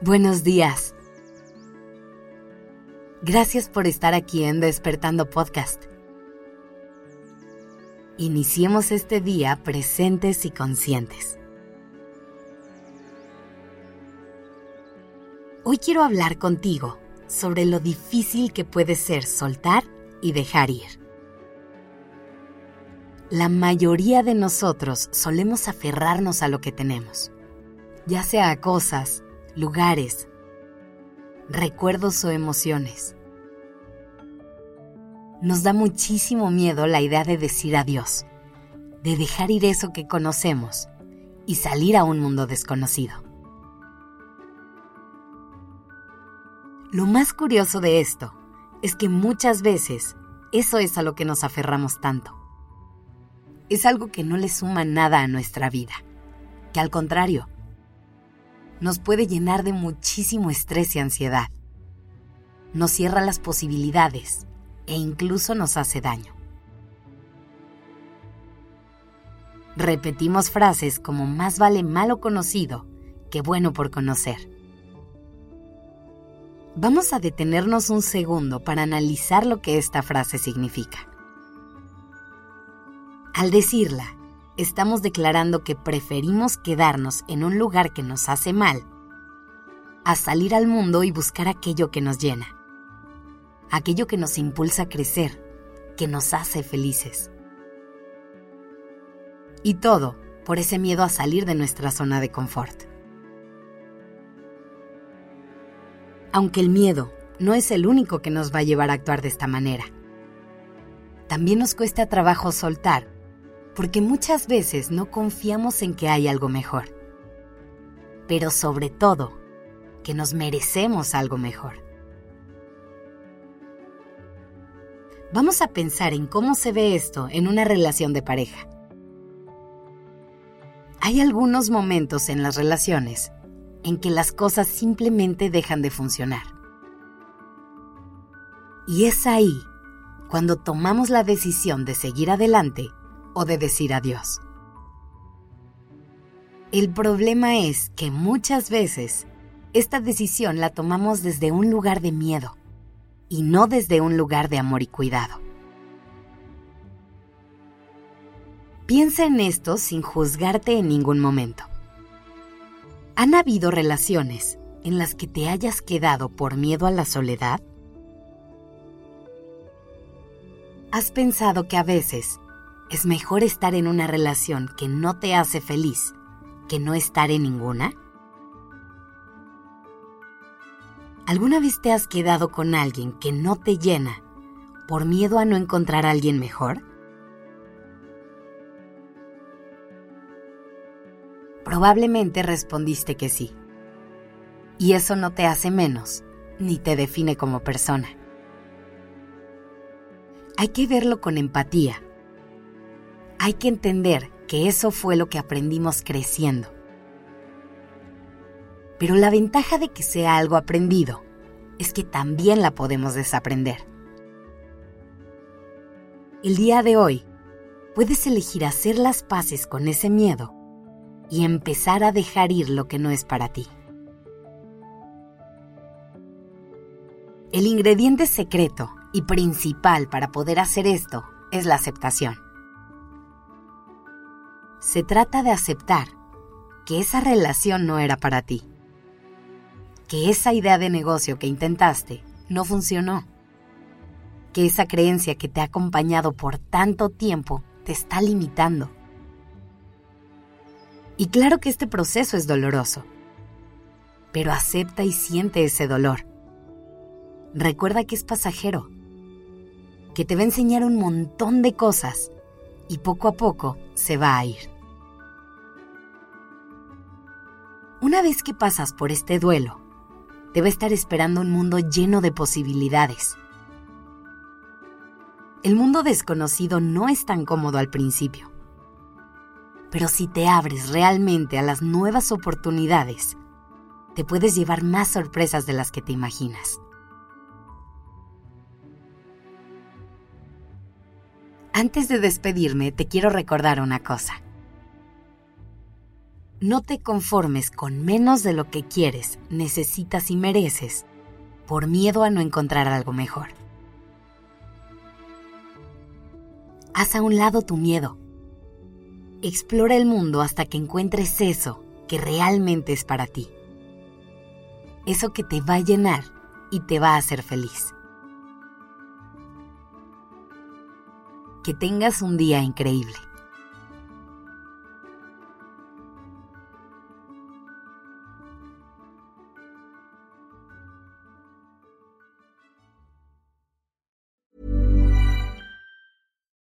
Buenos días. Gracias por estar aquí en Despertando Podcast. Iniciemos este día presentes y conscientes. Hoy quiero hablar contigo sobre lo difícil que puede ser soltar y dejar ir. La mayoría de nosotros solemos aferrarnos a lo que tenemos, ya sea a cosas, lugares, recuerdos o emociones. Nos da muchísimo miedo la idea de decir adiós, de dejar ir eso que conocemos y salir a un mundo desconocido. Lo más curioso de esto es que muchas veces eso es a lo que nos aferramos tanto es algo que no le suma nada a nuestra vida, que al contrario, nos puede llenar de muchísimo estrés y ansiedad. Nos cierra las posibilidades e incluso nos hace daño. Repetimos frases como más vale malo conocido que bueno por conocer. Vamos a detenernos un segundo para analizar lo que esta frase significa. Al decirla, estamos declarando que preferimos quedarnos en un lugar que nos hace mal a salir al mundo y buscar aquello que nos llena, aquello que nos impulsa a crecer, que nos hace felices. Y todo por ese miedo a salir de nuestra zona de confort. Aunque el miedo no es el único que nos va a llevar a actuar de esta manera. También nos cuesta trabajo soltar porque muchas veces no confiamos en que hay algo mejor, pero sobre todo que nos merecemos algo mejor. Vamos a pensar en cómo se ve esto en una relación de pareja. Hay algunos momentos en las relaciones en que las cosas simplemente dejan de funcionar. Y es ahí cuando tomamos la decisión de seguir adelante o de decir adiós. El problema es que muchas veces esta decisión la tomamos desde un lugar de miedo y no desde un lugar de amor y cuidado. Piensa en esto sin juzgarte en ningún momento. ¿Han habido relaciones en las que te hayas quedado por miedo a la soledad? ¿Has pensado que a veces es mejor estar en una relación que no te hace feliz que no estar en ninguna? ¿Alguna vez te has quedado con alguien que no te llena por miedo a no encontrar a alguien mejor? Probablemente respondiste que sí. Y eso no te hace menos, ni te define como persona. Hay que verlo con empatía hay que entender que eso fue lo que aprendimos creciendo. Pero la ventaja de que sea algo aprendido es que también la podemos desaprender. El día de hoy puedes elegir hacer las paces con ese miedo y empezar a dejar ir lo que no es para ti. El ingrediente secreto y principal para poder hacer esto es la aceptación. Se trata de aceptar que esa relación no era para ti, que esa idea de negocio que intentaste no funcionó, que esa creencia que te ha acompañado por tanto tiempo te está limitando. Y claro que este proceso es doloroso, pero acepta y siente ese dolor. Recuerda que es pasajero, que te va a enseñar un montón de cosas y poco a poco se va a ir. Una vez que pasas por este duelo, te va a estar esperando un mundo lleno de posibilidades. El mundo desconocido no es tan cómodo al principio, pero si te abres realmente a las nuevas oportunidades, te puedes llevar más sorpresas de las que te imaginas. Antes de despedirme, te quiero recordar una cosa. No te conformes con menos de lo que quieres, necesitas y mereces por miedo a no encontrar algo mejor. Haz a un lado tu miedo. Explora el mundo hasta que encuentres eso que realmente es para ti. Eso que te va a llenar y te va a hacer feliz. Que tengas un día increíble.